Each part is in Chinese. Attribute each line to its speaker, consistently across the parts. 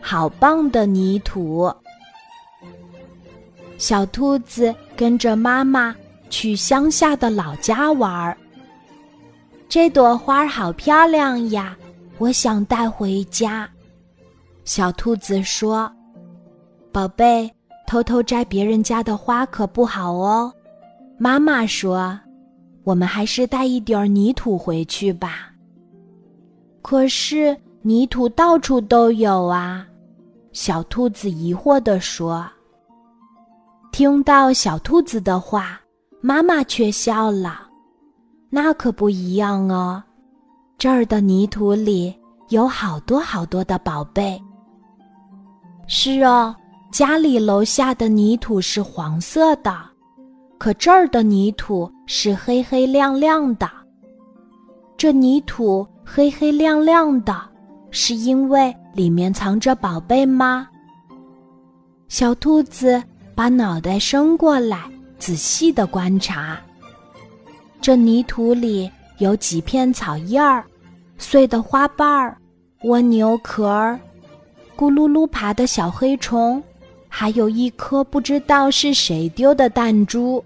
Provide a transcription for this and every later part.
Speaker 1: 好棒的泥土！小兔子跟着妈妈去乡下的老家玩儿。这朵花好漂亮呀，我想带回家。小兔子说：“宝贝，偷偷摘别人家的花可不好哦。”妈妈说：“我们还是带一点儿泥土回去吧。”可是泥土到处都有啊，小兔子疑惑地说。听到小兔子的话，妈妈却笑了。那可不一样哦，这儿的泥土里有好多好多的宝贝。是哦，家里楼下的泥土是黄色的，可这儿的泥土是黑黑亮亮的。这泥土黑黑亮亮的，是因为里面藏着宝贝吗？小兔子。把脑袋伸过来，仔细的观察。这泥土里有几片草叶儿、碎的花瓣儿、蜗牛壳儿、咕噜噜爬的小黑虫，还有一颗不知道是谁丢的弹珠。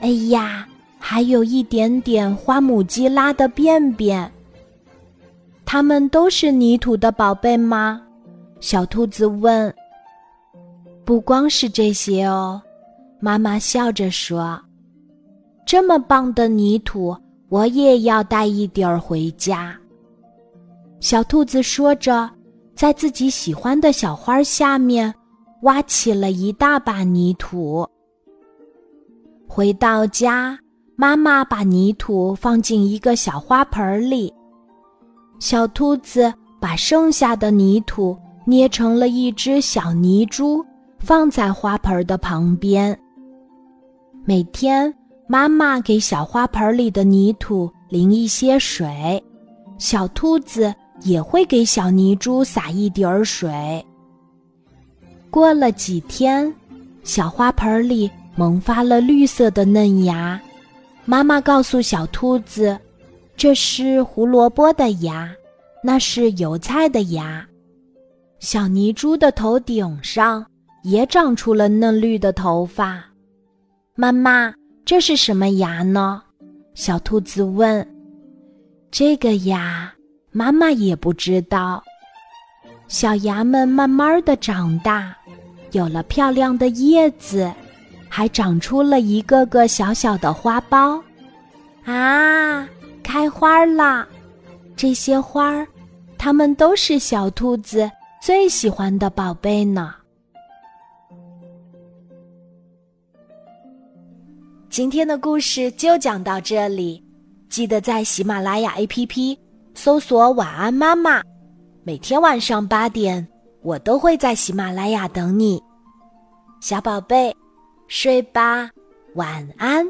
Speaker 1: 哎呀，还有一点点花母鸡拉的便便。它们都是泥土的宝贝吗？小兔子问。不光是这些哦，妈妈笑着说：“这么棒的泥土，我也要带一点儿回家。”小兔子说着，在自己喜欢的小花下面挖起了一大把泥土。回到家，妈妈把泥土放进一个小花盆里，小兔子把剩下的泥土捏成了一只小泥猪。放在花盆的旁边。每天，妈妈给小花盆里的泥土淋一些水，小兔子也会给小泥猪撒一点儿水。过了几天，小花盆里萌发了绿色的嫩芽。妈妈告诉小兔子：“这是胡萝卜的芽，那是油菜的芽。”小泥猪的头顶上。也长出了嫩绿的头发，妈妈，这是什么芽呢？小兔子问。这个芽，妈妈也不知道。小芽们慢慢的长大，有了漂亮的叶子，还长出了一个个小小的花苞。啊，开花了！这些花儿，它们都是小兔子最喜欢的宝贝呢。今天的故事就讲到这里，记得在喜马拉雅 APP 搜索“晚安妈妈”，每天晚上八点，我都会在喜马拉雅等你，小宝贝，睡吧，晚安。